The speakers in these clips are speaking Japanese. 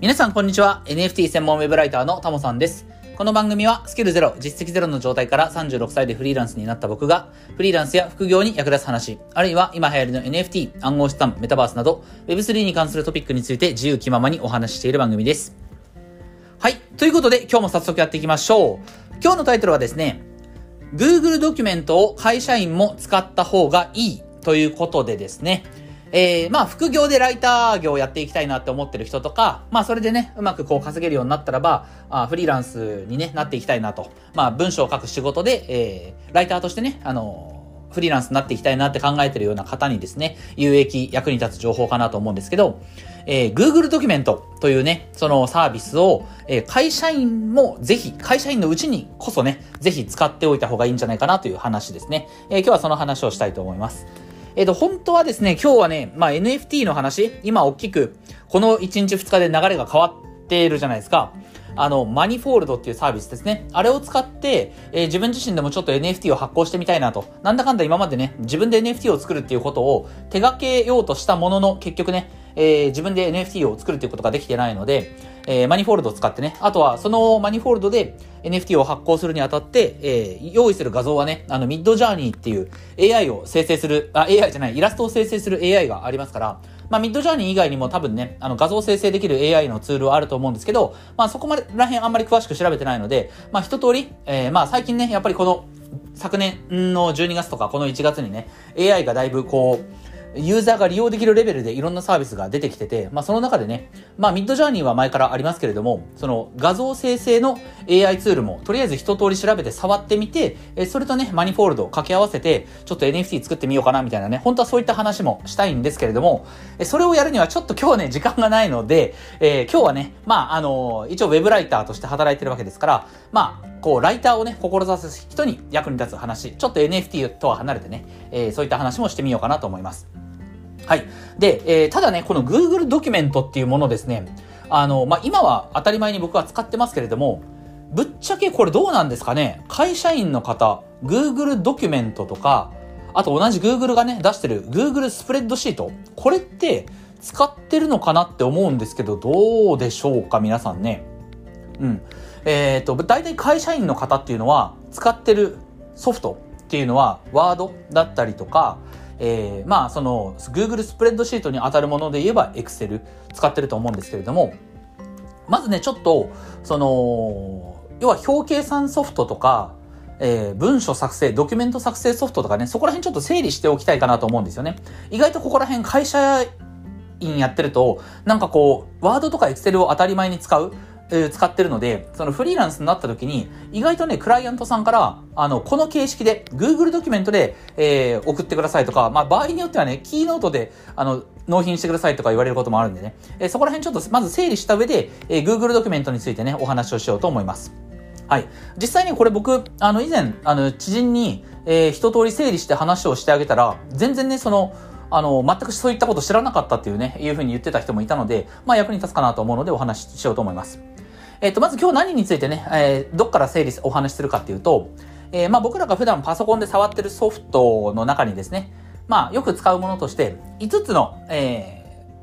皆さんこんにちは。NFT 専門ウェブライターのタモさんです。この番組はスキルゼロ、実績ゼロの状態から36歳でフリーランスになった僕が、フリーランスや副業に役立つ話、あるいは今流行りの NFT、暗号資産、メタバースなど、Web3 に関するトピックについて自由気ままにお話ししている番組です。はい。ということで、今日も早速やっていきましょう。今日のタイトルはですね、Google ドキュメントを会社員も使った方がいいということでですね、えー、まあ、副業でライター業をやっていきたいなって思ってる人とか、まあ、それでね、うまくこう稼げるようになったらば、あフリーランスに、ね、なっていきたいなと。まあ、文章を書く仕事で、えー、ライターとしてね、あのフリーランスになっていきたいなって考えてるような方にですね、有益、役に立つ情報かなと思うんですけど、えー、Google ドキュメントというね、そのサービスを、えー、会社員もぜひ、会社員のうちにこそね、ぜひ使っておいた方がいいんじゃないかなという話ですね。えー、今日はその話をしたいと思います。えっ、と、本当はですね、今日はね、まあ、NFT の話、今大きく、この1日2日で流れが変わっているじゃないですか。あの、マニフォールドっていうサービスですね。あれを使って、えー、自分自身でもちょっと NFT を発行してみたいなと。なんだかんだ今までね、自分で NFT を作るっていうことを手掛けようとしたものの、結局ね、えー、自分で NFT を作るっていうことができてないので、えー、マニフォールドを使ってね、あとはそのマニフォールドで NFT を発行するにあたって、えー、用意する画像はね、あの、ミッドジャーニーっていう AI を生成する、あ、AI じゃない、イラストを生成する AI がありますから、まあ、ミッドジャーニー以外にも多分ね、あの、画像生成できる AI のツールはあると思うんですけど、まあ、そこまでら辺あんまり詳しく調べてないので、まあ、一通り、えー、まあ、最近ね、やっぱりこの、昨年の12月とかこの1月にね、AI がだいぶこう、ユーザーが利用できるレベルでいろんなサービスが出てきてて、まあその中でね、まあミッドジャーニーは前からありますけれども、その画像生成の AI ツールもとりあえず一通り調べて触ってみて、えそれとね、マニフォールドを掛け合わせて、ちょっと NFT 作ってみようかなみたいなね、本当はそういった話もしたいんですけれども、それをやるにはちょっと今日ね、時間がないので、えー、今日はね、まああの一応ウェブライターとして働いてるわけですから、まあ、こう、ライターをね、志す人に役に立つ話、ちょっと NFT とは離れてね、えー、そういった話もしてみようかなと思います。はい。で、えー、ただね、この Google ドキュメントっていうものですね、あの、まあ、今は当たり前に僕は使ってますけれども、ぶっちゃけこれどうなんですかね？会社員の方、Google ドキュメントとか、あと同じ Google がね、出してる Google スプレッドシート。これって使ってるのかなって思うんですけど、どうでしょうか？皆さんね。うん。えっ、ー、と、大体会社員の方っていうのは、使ってるソフトっていうのは、ワードだったりとか、えー、まあその Google スプレッドシートに当たるもので言えば Excel 使ってると思うんですけれども、まずね、ちょっと、その、要は表計算ソフトとか、えー、文書作成、ドキュメント作成ソフトとかね、そこら辺ちょっと整理しておきたいかなと思うんですよね。意外とここら辺会社員やってると、なんかこう、ワードとかエクセルを当たり前に使う。使ってるので、そのフリーランスになった時に、意外とね、クライアントさんから、あの、この形式で、Google ドキュメントで、えー、送ってくださいとか、まあ、場合によってはね、キーノートで、あの、納品してくださいとか言われることもあるんでね、えー、そこら辺ちょっとまず整理した上で、えー、Google ドキュメントについてね、お話をしようと思います。はい。実際にこれ僕、あの、以前、あの、知人に、えー、一通り整理して話をしてあげたら、全然ね、その、あの、全くそういったこと知らなかったっていうね、いうふうに言ってた人もいたので、まあ役に立つかなと思うのでお話ししようと思います。えっ、ー、と、まず今日何についてね、えー、どっから整理、お話しするかっていうと、えー、まあ僕らが普段パソコンで触ってるソフトの中にですね、まあよく使うものとして、5つの、えー、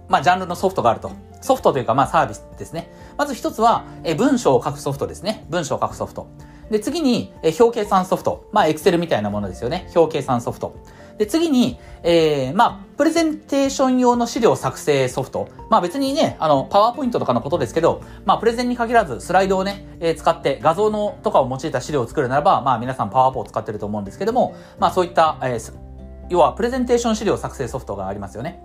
まあジャンルのソフトがあると。ソフトというかまあサービスですね。まず1つは、え、文章を書くソフトですね。文章を書くソフト。で、次に、え、表計算ソフト。まあ、エクセルみたいなものですよね。表計算ソフト。で、次に、えー、まあ、プレゼンテーション用の資料作成ソフト。まあ別にね、あの、パワーポイントとかのことですけど、まあプレゼンに限らずスライドをね、えー、使って画像のとかを用いた資料を作るならば、まあ皆さんパワーポを使ってると思うんですけども、まあそういった、えー、要はプレゼンテーション資料作成ソフトがありますよね。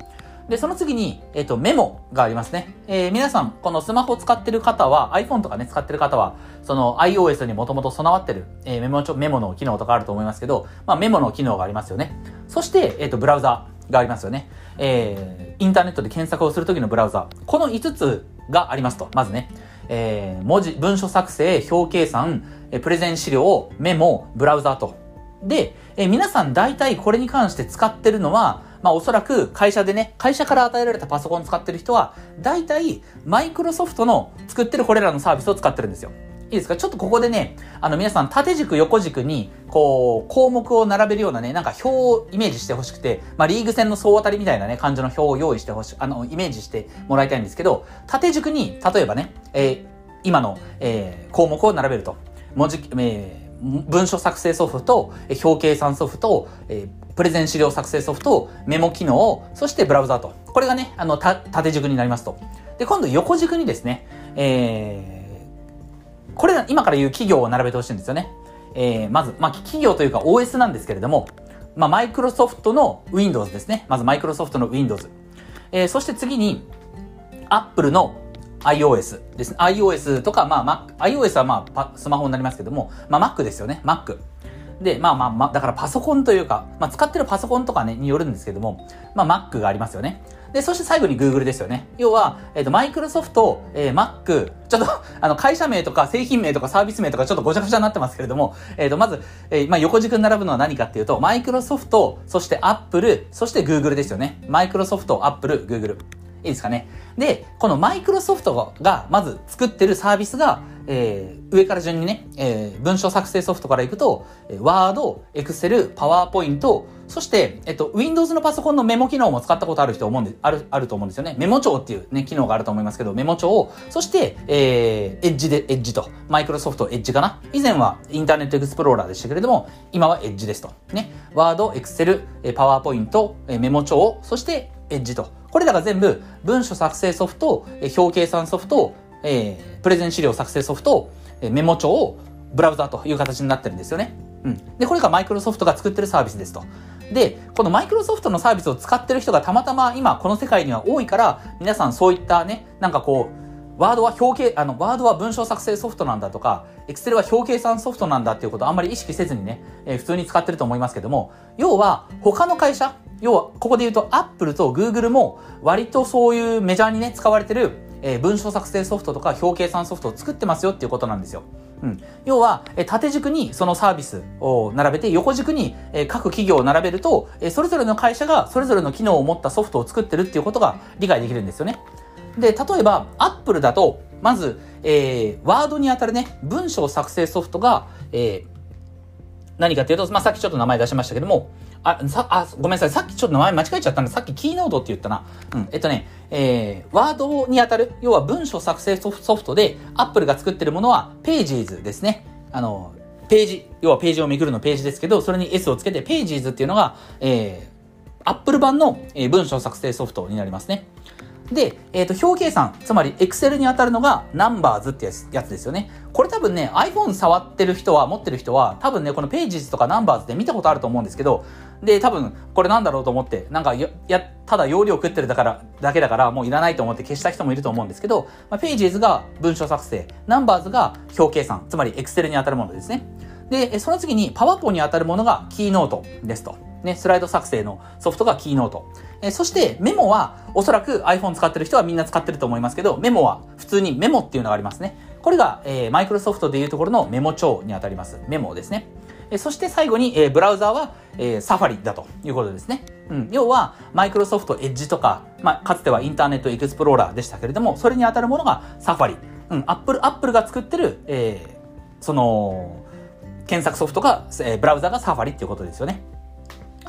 で、その次に、えっ、ー、と、メモがありますね。えー、皆さん、このスマホ使ってる方は、iPhone とかね、使ってる方は、その iOS にもともと備わってる、えー、メモ、メモの機能とかあると思いますけど、まあ、メモの機能がありますよね。そして、えっ、ー、と、ブラウザがありますよね。えー、インターネットで検索をするときのブラウザ。この5つがありますと。まずね。えー、文字、文書作成、表計算、えプレゼン資料、メモ、ブラウザと。で、え、皆さん大体これに関して使ってるのは、まあおそらく会社でね、会社から与えられたパソコン使ってる人は、大体マイクロソフトの作ってるこれらのサービスを使ってるんですよ。いいですか？ちょっとここでね、あの皆さん縦軸横軸に、こう、項目を並べるようなね、なんか表をイメージしてほしくて、まあリーグ戦の総当たりみたいなね、感じの表を用意してほしい、あの、イメージしてもらいたいんですけど、縦軸に、例えばね、えー、今の、えー、項目を並べると。文字、えー、文書作成ソフト、表計算ソフト、えー、プレゼン資料作成ソフト、メモ機能、そしてブラウザーと。これがね、あの、縦軸になりますと。で、今度横軸にですね、えー、これ今から言う企業を並べてほしいんですよね。えー、まず、まあ、企業というか OS なんですけれども、まあ、マイクロソフトの Windows ですね。まずマイクロソフトの Windows。えー、そして次に、Apple の iOS ですね。iOS とか、まあ、Mac、iOS はまあ、スマホになりますけども、まあ、Mac ですよね。Mac。で、まあまあまあ、だからパソコンというか、まあ、使ってるパソコンとかね、によるんですけども、まあ、Mac がありますよね。で、そして最後に Google ですよね。要は、えっ、ー、と、マイクロソフト、えー、Mac、ちょっと、あの、会社名とか製品名とかサービス名とかちょっとごちゃごちゃになってますけれども、えっ、ー、と、まず、えー、まあ、横軸に並ぶのは何かっていうと、マイクロソフト、そして Apple、そして Google ですよね。マイクロソフト、Apple、Google。いいですかね。で、このマイクロソフトがまず作ってるサービスが、えー、上から順にね、えー、文章作成ソフトからいくと、ワード、エクセル、パワーポイント、そして、えっと、Windows のパソコンのメモ機能も使ったことある人思うんで、ある、あると思うんですよね。メモ帳っていうね、機能があると思いますけど、メモ帳を、そして、えー、エッジで、エッジと、マイクロソフトエッジかな。以前はインターネットエクスプローラーでしたけれども、今はエッジですと。ね。ワード、エクセル、パワーポイント、メモ帳、そしてエッジと。これらが全部文書作成ソフト、表計算ソフト、えー、プレゼン資料作成ソフト、メモ帳を、ブラウザという形になってるんですよね。うん。で、これがマイクロソフトが作ってるサービスですと。で、このマイクロソフトのサービスを使ってる人がたまたま今この世界には多いから、皆さんそういったね、なんかこう、ワードは表計、あの、ワードは文章作成ソフトなんだとか、エクセルは表計算ソフトなんだっていうことをあんまり意識せずにね、えー、普通に使ってると思いますけども、要は他の会社、要は、ここで言うと、アップルとグーグルも、割とそういうメジャーにね、使われてる、えー、文章作成ソフトとか表計算ソフトを作ってますよっていうことなんですよ。うん。要は、え、縦軸にそのサービスを並べて、横軸に、え、各企業を並べると、え、それぞれの会社がそれぞれの機能を持ったソフトを作ってるっていうことが理解できるんですよね。で、例えば、アップルだと、まず、えー、ワードにあたるね、文章作成ソフトが、えー、何かっていうと、まあ、さっきちょっと名前出しましたけども、あ、さ、あ、ごめんなさい。さっきちょっと名前間違えちゃったんで、さっきキーノードって言ったな。うん。えっとね、えー、ワードにあたる、要は文書作成ソフトで、アップルが作ってるものは、 Pages ですね。あの、ページ、要はページをめくるのページですけど、それに S をつけて、 Pages っていうのが、えー、アップル版の、えー、文章作成ソフトになりますね。で、えっ、ー、と、表計算、つまり Excel に当たるのが Numbers ってやつですよね。これ多分ね、iPhone 触ってる人は、持ってる人は、多分ね、この Pages とか Numbers で見たことあると思うんですけど、で、多分、これなんだろうと思って、なんか、や、ただ容量食ってるだから、だけだから、もういらないと思って消した人もいると思うんですけど、まあ、Pages が文章作成、Numbers が表計算、つまり Excel に当たるものですね。で、その次に PowerPoint に当たるものが Keynote ですと。ね、スライド作成のソフトが Keynote。えそしてメモはおそらく iPhone 使ってる人はみんな使ってると思いますけど、メモは普通にメモっていうのがありますね。これが、えー、マイクロソフトでいうところのメモ帳にあたります。メモですね。えそして最後に、えー、ブラウザーは、えー、サファリだということですね。うん、要は、マイクロソフトエッジとか、まあ、かつてはインターネットエクスプローラーでしたけれども、それに当たるものがサファリ。うん、アップル、アップルが作ってる、えー、その、検索ソフトが、えー、ブラウザがサファリっていうことですよね。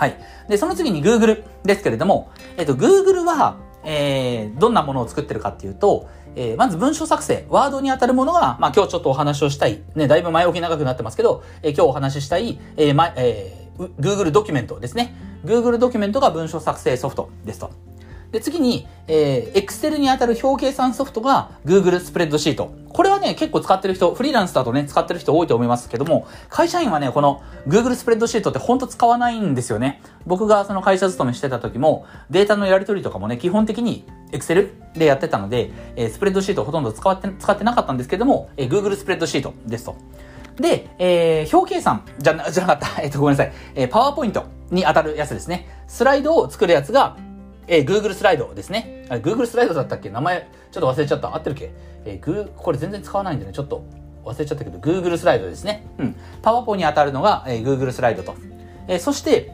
はい。で、その次に Google ですけれども、えっと、Google は、えー、どんなものを作ってるかっていうと、えー、まず文章作成、ワードに当たるものが、まあ今日ちょっとお話をしたい、ね、だいぶ前置き長くなってますけど、えー、今日お話ししたい、えーまえー、Google ドキュメントですね。Google ドキュメントが文章作成ソフトですと。で、次に、えー、Excel に当たる表計算ソフトが Google スプレッドシート。これね、結構使ってる人、フリーランスだとね、使ってる人多いと思いますけども、会社員はね、この Google スプレッドシートってほんと使わないんですよね。僕がその会社勤めしてた時も、データのやり取りとかもね、基本的に Excel でやってたので、えー、スプレッドシートほとんど使って、使ってなかったんですけども、えー、Google スプレッドシートですと。で、えー、表計算じゃな、じゃなかった。えっと、ごめんなさい。えー、パワーポイントに当たるやつですね。スライドを作るやつが、えー、Google スライドですね。あれ Google スライドだったっけ？名前、ちょっと忘れちゃった。合ってるっけ？えー、グこれ全然使わないんでね、ちょっと忘れちゃったけど、Google スライドですね。うん。パワポに当たるのが、えー、Google スライドと。えー、そして、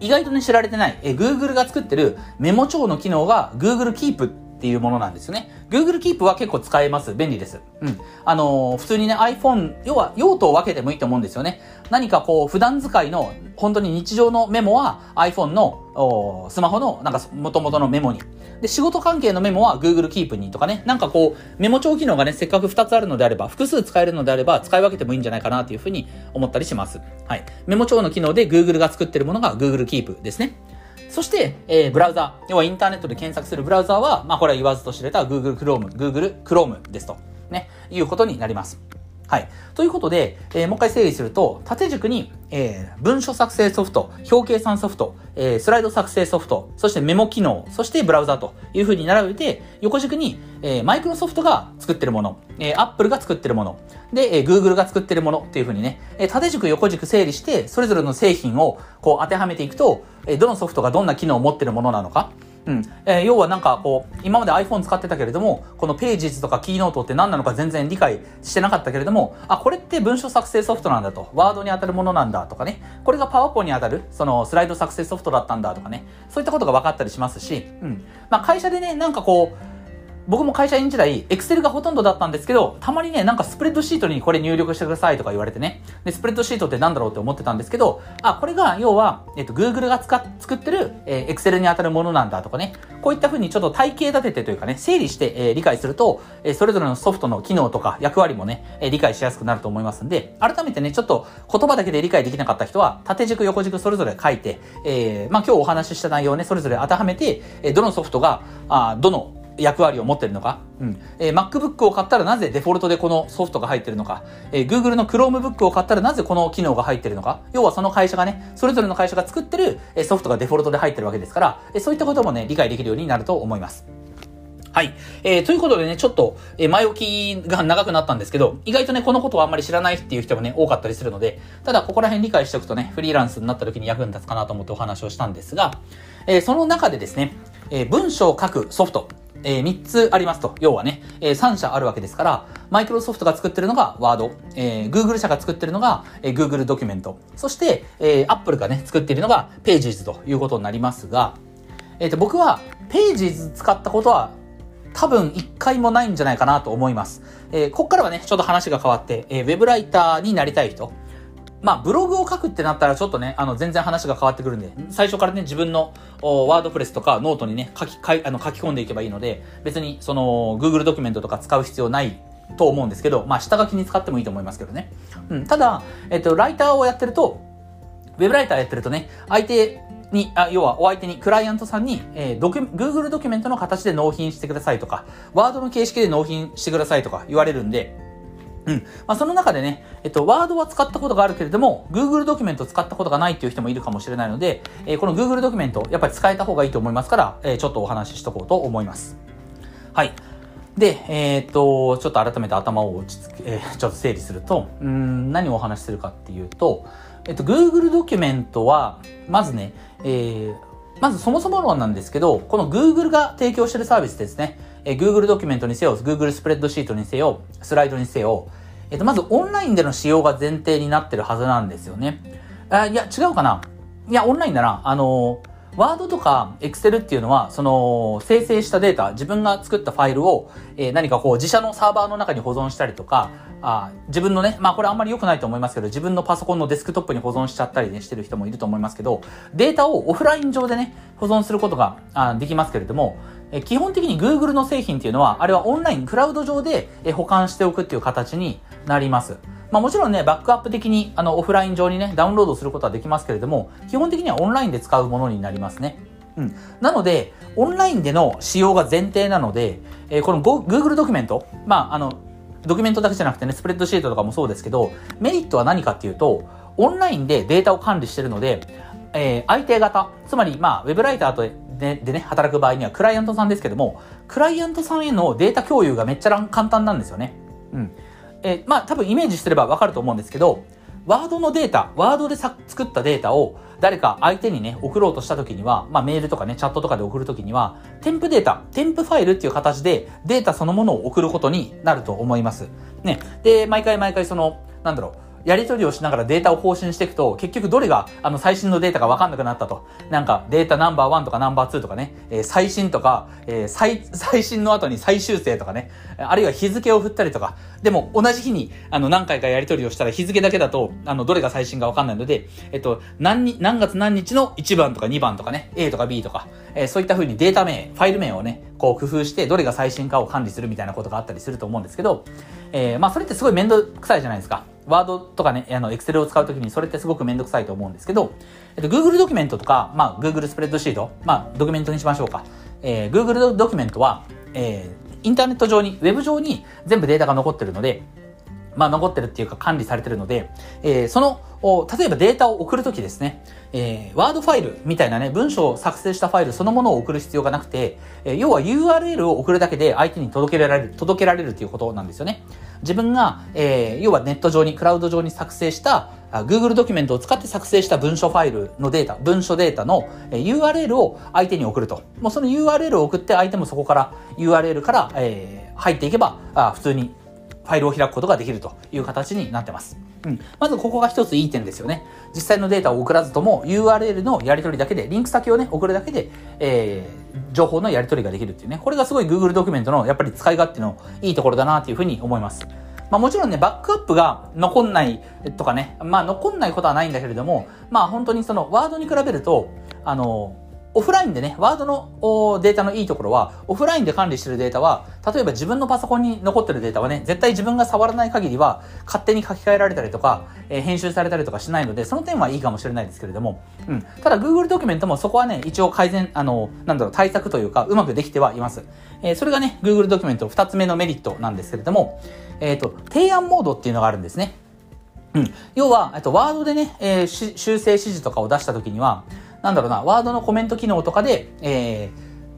意外とね、知られてない、えー、Google が作ってるメモ帳の機能が Google Keep っていうものなんですよね。Google Keep は結構使えます。便利です。うん。あのー、普通にね、iPhone、要は用途を分けてもいいと思うんですよね。何かこう、普段使いの、本当に日常のメモは iPhone の、スマホの、なんか元々のメモに。で、仕事関係のメモは Google Keep にとかね、なんかこう、メモ帳機能がね、せっかく2つあるのであれば、複数使えるのであれば、使い分けてもいいんじゃないかなというふうに思ったりします。はい。メモ帳の機能で Google が作ってるものが Google Keep ですね。そして、えー、ブラウザ要はインターネットで検索するブラウザは、まあこれは言わずと知れた Google Chrome、Google Chrome ですと、ね、いうことになります。はい。ということで、えー、もう一回整理すると、縦軸に、えー、文書作成ソフト、表計算ソフト、えー、スライド作成ソフト、そしてメモ機能、そしてブラウザという風に並べて、横軸に、えー、マイクロソフトが作ってるもの、えー、アップルが作ってるもの、で、えー、Google が作ってるものっていう風にね、えー、縦軸横軸整理して、それぞれの製品をこう当てはめていくと、えー、どのソフトがどんな機能を持ってるものなのか、うん。えー、要はなんかこう、今まで iPhone 使ってたけれども、このページズとかキーノートって何なのか全然理解してなかったけれども、あ、これって文書作成ソフトなんだと、ワードに当たるものなんだとかね、これがパワポに当たる、そのスライド作成ソフトだったんだとかね、そういったことが分かったりしますし、うん。まあ会社でね、なんかこう、僕も会社員時代、エクセルがほとんどだったんですけど、たまにね、なんかスプレッドシートにこれ入力してくださいとか言われてね。で、スプレッドシートってなんだろうって思ってたんですけど、あ、これが要は、えっと、Google が使っ、作ってる、えー、エクセルに当たるものなんだとかね。こういった風にちょっと体系立ててというかね、整理して、えー、理解すると、えー、それぞれのソフトの機能とか役割もね、えー、理解しやすくなると思いますんで、改めてね、ちょっと言葉だけで理解できなかった人は、縦軸横軸それぞれ書いて、えー、まあ今日お話しした内容をね、それぞれ当てはめて、えー、どのソフトが、あどの役割を持ってるのか、うん。えー、MacBook を買ったらなぜデフォルトでこのソフトが入ってるのか、えー、Google の Chromebook を買ったらなぜこの機能が入ってるのか、要はその会社がね、それぞれの会社が作ってるソフトがデフォルトで入ってるわけですから、えー、そういったこともね、理解できるようになると思います。はい。えー、ということでね、ちょっと、えー、前置きが長くなったんですけど、意外とね、このことをあんまり知らないっていう人もね、多かったりするので、ただ、ここら辺理解しておくとね、フリーランスになった時に役に立つかなと思ってお話をしたんですが、えー、その中でですね、えー、文章を書くソフト、えー、3つありますと。要はね、えー、3社あるわけですから、マイクロソフトが作ってるのが Word、えー、Google 社が作ってるのが、えー、Google ドキュメント、そして、えー、Apple がね、作っているのが Pages ということになりますが、えっ、ー、と、僕は Pages 使ったことは多分一回もないんじゃないかなと思います。えー、こっからはね、ちょっと話が変わって、えー、ウェブライターになりたい人、まあ、ブログを書くってなったらちょっとね、あの、全然話が変わってくるんで、最初からね、自分の WordPress とかノートにね、書き、書あの書き込んでいけばいいので、別にその、Google ドキュメントとか使う必要ないと思うんですけど、まあ、下書きに使ってもいいと思いますけどね。うん。ただ、えっと、ライターをやってると、ウェブライターやってるとね、相手に、あ要はお相手に、クライアントさんに、えー、ドキュ、Google ドキュメントの形で納品してくださいとか、ワードの形式で納品してくださいとか言われるんで、うん。まあ、その中でね、えっと、ワードは使ったことがあるけれども、Google ドキュメント使ったことがないっていう人もいるかもしれないので、えー、この Google ドキュメント、やっぱり使えた方がいいと思いますから、えー、ちょっとお話ししとこうと思います。はい。で、えー、っと、ちょっと改めて頭を落ち着け、えー、ちょっと整理すると、うん、何をお話しするかっていうと、えっと、Google ドキュメントは、まずね、えー、まずそもそも論なんですけど、この Google が提供しているサービスですね。えー、Google ドキュメントにせよ、Google スプレッドシートにせよ、スライドにせよ、えっ、ー、と、まずオンラインでの使用が前提になってるはずなんですよね。あいや、違うかないや、オンラインだな。あのワードとかエクセルっていうのは、その、生成したデータ、自分が作ったファイルを、えー、何かこう、自社のサーバーの中に保存したりとか、あ自分のね、まあこれあんまり良くないと思いますけど、自分のパソコンのデスクトップに保存しちゃったりね、してる人もいると思いますけど、データをオフライン上でね、保存することがあできますけれども、え基本的に Google の製品っていうのは、あれはオンライン、クラウド上でえ保管しておくっていう形になります。まあもちろんね、バックアップ的にあのオフライン上にね、ダウンロードすることはできますけれども、基本的にはオンラインで使うものになりますね。うん。なので、オンラインでの使用が前提なので、えー、この Google ドキュメント、まああの、ドキュメントだけじゃなくてね、スプレッドシートとかもそうですけど、メリットは何かっていうと、オンラインでデータを管理してるので、えー、相手方、つまり、まあ、ウェブライターとででね、働く場合にはクライアントさんですけども、クライアントさんへのデータ共有がめっちゃ簡単なんですよね。うん。えー、まあ多分イメージすればわかると思うんですけど、ワードのデータ、ワードでさ作ったデータを誰か相手にね、送ろうとした時には、まあメールとかね、チャットとかで送る時には、添付データ、添付ファイルっていう形でデータそのものを送ることになると思います。ね。で、毎回毎回その、なんだろう、やり取りをしながらデータを更新していくと、結局どれが、あの、最新のデータがわかんなくなったと。なんか、データナンバー1とかナンバー2とかね、えー、最新とか、えー、最、最新の後に最終生とかね、あるいは日付を振ったりとか、でも同じ日に、あの、何回かやり取りをしたら日付だけだと、あの、どれが最新かわかんないので、えっと、何に、何月何日の1番とか2番とかね、A とか B とか、えー、そういった風にデータ名、ファイル名をね、こう工夫して、どれが最新かを管理するみたいなことがあったりすると思うんですけど、えー、まあ、それってすごい面倒くさいじゃないですか。ワードとかね、あの、エクセルを使うときにそれってすごくめんどくさいと思うんですけど、えっと、Google ドキュメントとか、まあ、Google スプレッドシート、まあ、ドキュメントにしましょうか。えー、Google ドキュメントは、えー、インターネット上に、ウェブ上に全部データが残ってるので、まあ、残ってるっていうか管理されてるので、えー、その、例えばデータを送るときですね、えー、ワードファイルみたいなね、文章を作成したファイルそのものを送る必要がなくて、えー、要は URL を送るだけで相手に届けられる、届けられるということなんですよね。自分が、えー、要はネット上に、クラウド上に作成した、Google ドキュメントを使って作成した文書ファイルのデータ、文書データの URL を相手に送ると。もうその URL を送って相手もそこから URL から、えー、入っていけば、あ普通にファイルを開くことができるという形になってます。うん。まずここが一ついい点ですよね。実際のデータを送らずとも URL のやり取りだけで、リンク先をね、送るだけで、えー、情報のやり取りができるっていうね。これがすごい Google ドキュメントのやっぱり使い勝手のいいところだなっていうふうに思います。まあもちろんね、バックアップが残んないとかね、まあ残んないことはないんだけれども、まあ本当にそのワードに比べると、あの、オフラインでね、ワードのデータのいいところは、オフラインで管理してるデータは、例えば自分のパソコンに残ってるデータはね、絶対自分が触らない限りは、勝手に書き換えられたりとか、えー、編集されたりとかしないので、その点はいいかもしれないですけれども、うん。ただ Google ドキュメントもそこはね、一応改善、あの、なんだろう、対策というか、うまくできてはいます。えー、それがね、Google ドキュメント二つ目のメリットなんですけれども、えっ、ー、と、提案モードっていうのがあるんですね。うん。要は、えっと、ワードでね、えー、修正指示とかを出したときには、なんだろうな、ワードのコメント機能とかで、え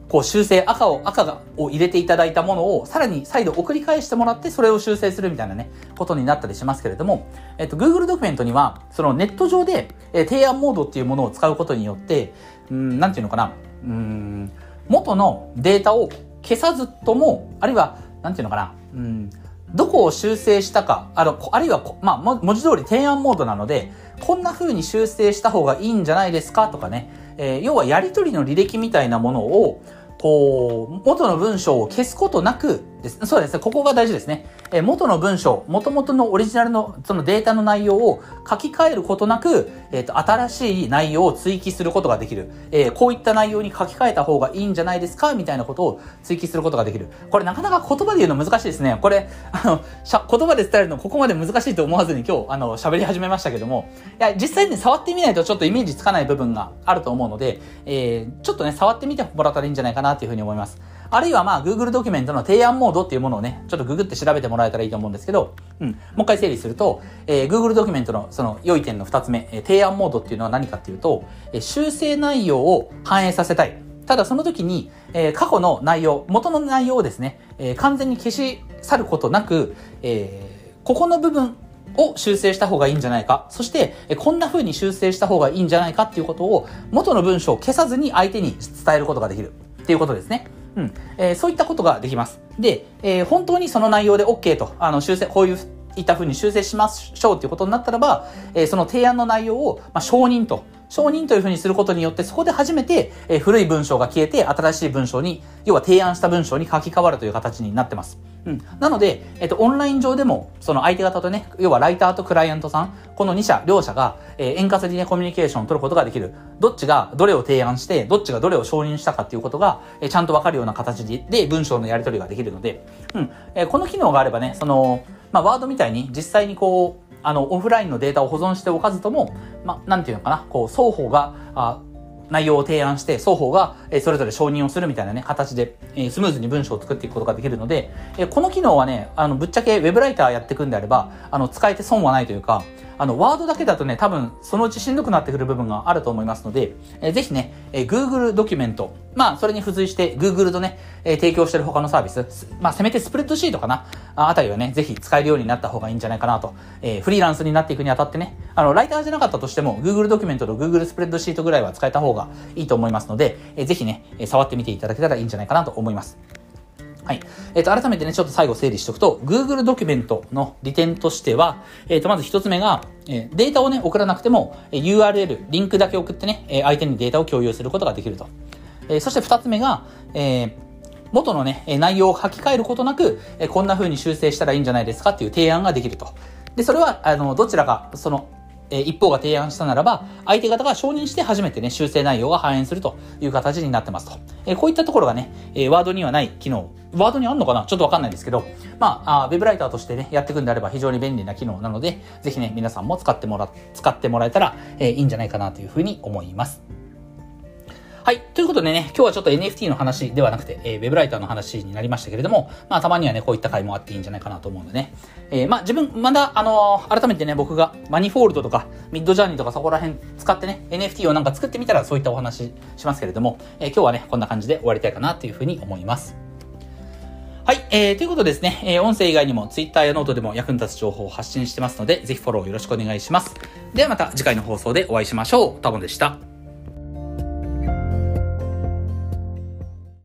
ー、こう修正、赤を、赤が、を入れていただいたものを、さらに再度送り返してもらって、それを修正するみたいなね、ことになったりしますけれども、えっと、Google ドキュメントには、そのネット上で、え、提案モードっていうものを使うことによって、うん、なんていうのかな、うん、元のデータを消さずとも、あるいは、なんていうのかな、うん、どこを修正したか、あの、あるいは、まあ、文字通り提案モードなので、こんな風に修正した方がいいんじゃないですかとかね、えー、要はやりとりの履歴みたいなものを、こう、元の文章を消すことなくです。そうですね。ここが大事ですね。えー、元の文章、元々のオリジナルのそのデータの内容を書き換えることなく、えっ、ー、と、新しい内容を追記することができる。えー、こういった内容に書き換えた方がいいんじゃないですか？みたいなことを追記することができる。これなかなか言葉で言うの難しいですね。これ、あの、しゃ言葉で伝えるのここまで難しいと思わずに今日、あの、喋り始めましたけども、いや、実際に触ってみないとちょっとイメージつかない部分があると思うので、えー、ちょっとね、触ってみてもらったらいいんじゃないかなというふうに思います。あるいはまあ Google ドキュメントの提案モードっていうものをね、ちょっとググって調べてもらえたらいいと思うんですけど、うん。もう一回整理すると、えー、Google ドキュメントのその良い点の二つ目、えー、提案モードっていうのは何かっていうと、えー、修正内容を反映させたい。ただその時に、えー、過去の内容、元の内容をですね、えー、完全に消し去ることなく、えー、ここの部分を修正した方がいいんじゃないか。そして、こんな風に修正した方がいいんじゃないかっていうことを、元の文章を消さずに相手に伝えることができる。っていうことですね。うん。えー、そういったことができます。で、えー、本当にその内容で OK と、あの、修正、こういういった風に修正しましょうということになったらば、えー、その提案の内容を、まあ、承認と、承認というふうにすることによって、そこで初めて、えー、古い文章が消えて、新しい文章に、要は提案した文章に書き換わるという形になってます。うん。なので、えっ、と、オンライン上でも、その相手方とね、要はライターとクライアントさん、この2社、両者が、えー、円滑にね、コミュニケーションを取ることができる。どっちがどれを提案して、どっちがどれを承認したかっていうことが、えー、ちゃんとわかるような形で、で文章のやり取りができるので、うん。えー、この機能があればね、その、まあ、ワードみたいに実際にこう、あの、オフラインのデータを保存しておかずとも、まあ、なんていうのかな、こう、双方が、あ内容を提案して、双方が、えそれぞれ承認をするみたいなね、形で、えスムーズに文章を作っていくことができるので、えこの機能はね、あの、ぶっちゃけ Web ライターやっていくんであれば、あの、使えて損はないというか、あの、ワードだけだとね、多分、そのうちしんどくなってくる部分があると思いますので、えー、ぜひね、えー、Google ドキュメント、まあ、それに付随して Google とね、えー、提供してる他のサービス、まあ、せめてスプレッドシートかな、ああたりはね、ぜひ使えるようになった方がいいんじゃないかなと。えー、フリーランスになっていくにあたってね、あの、ライターじゃなかったとしても、Google ドキュメントと Google スプレッドシートぐらいは使えた方がいいと思いますので、えー、ぜひね、触ってみていただけたらいいんじゃないかなと思います。はい。えっ、ー、と、改めてね、ちょっと最後整理しておくと、Google ドキュメントの利点としては、えっ、ー、と、まず一つ目が、えー、データをね、送らなくても、えー URL、リンクだけ送ってね、え相手にデータを共有することができると。えそして二つ目が、え元のね、内容を書き換えることなく、えこんな風に修正したらいいんじゃないですかっていう提案ができると。で、それは、あの、どちらか、その、え一方が提案したならば、相手方が承認して初めてね、修正内容が反映するという形になってますと。えこういったところがね、えワードにはない機能。ワードにあんのかな？ちょっとわかんないんですけど、まあ、あウェブライターとしてね、やっていくんであれば非常に便利な機能なので、ぜひね、皆さんも使ってもら、使ってもらえたら、えいいんじゃないかなというふうに思います。はい。ということでね、今日はちょっと NFT の話ではなくて、えー、ウェブライターの話になりましたけれども、まあ、たまにはね、こういった回もあっていいんじゃないかなと思うんでね。えー、まあ、自分、まだ、あのー、改めてね、僕が Manifold とか、 Midjourney とかそこら辺使ってね、NFT をなんか作ってみたらそういったお話しますけれども、え、今日はね、こんな感じで終わりたいかなというふうに思います。はい、えー、ということですね、えー、音声以外にも Twitter やノートでも役に立つ情報を発信してますので、ぜひフォローよろしくお願いします。ではまた次回の放送でお会いしましょう。タモでした。